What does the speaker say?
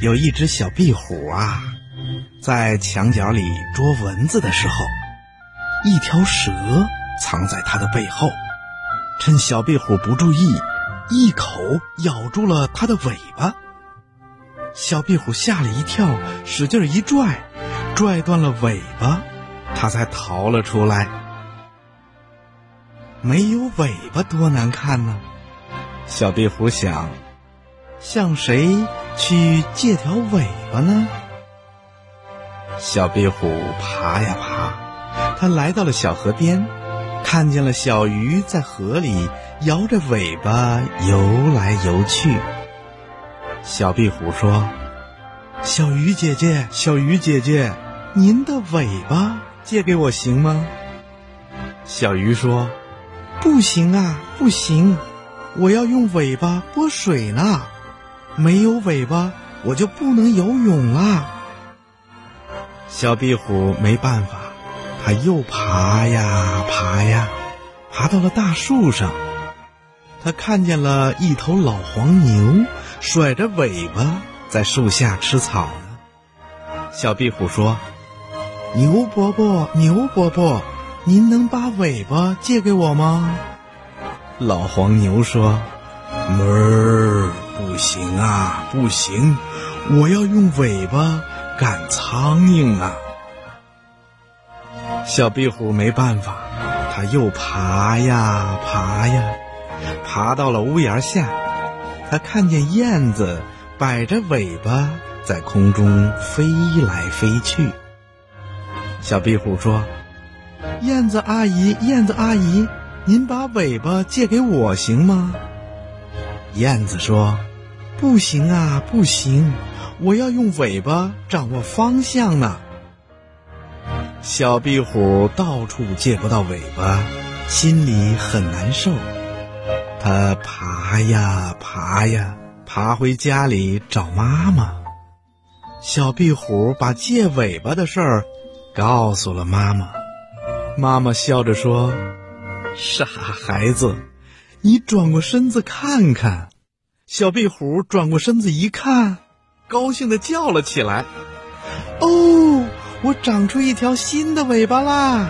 有一只小壁虎啊，在墙角里捉蚊子的时候，一条蛇藏在它的背后，趁小壁虎不注意，一口咬住了它的尾巴。小壁虎吓了一跳，使劲一拽，拽断了尾巴，它才逃了出来。没有尾巴多难看呢，小壁虎想，向谁去借条尾巴呢？小壁虎爬呀爬，它来到了小河边，看见了小鱼在河里摇着尾巴游来游去。小壁虎说：“小鱼姐姐，小鱼姐姐，您的尾巴借给我行吗？”小鱼说。不行啊，不行！我要用尾巴拨水呢，没有尾巴我就不能游泳啦。小壁虎没办法，它又爬呀爬呀，爬到了大树上。它看见了一头老黄牛，甩着尾巴在树下吃草呢。小壁虎说：“牛伯伯，牛伯伯。”您能把尾巴借给我吗？老黄牛说：“哞儿，啊，不行！我要用尾巴赶苍蝇啊！”小壁虎没办法，它又爬呀爬呀，爬到了屋檐下。它看见燕子摆着尾巴在空中飞来飞去。小壁虎说。燕子阿姨，燕子阿姨，您把尾巴借给我行吗？燕子说：“不行啊，不行，我要用尾巴掌握方向呢。”小壁虎到处借不到尾巴，心里很难受。它爬呀爬呀，爬回家里找妈妈。小壁虎把借尾巴的事儿告诉了妈妈。妈妈笑着说：“傻孩子，你转过身子看看。”小壁虎转过身子一看，高兴的叫了起来：“哦，我长出一条新的尾巴啦！”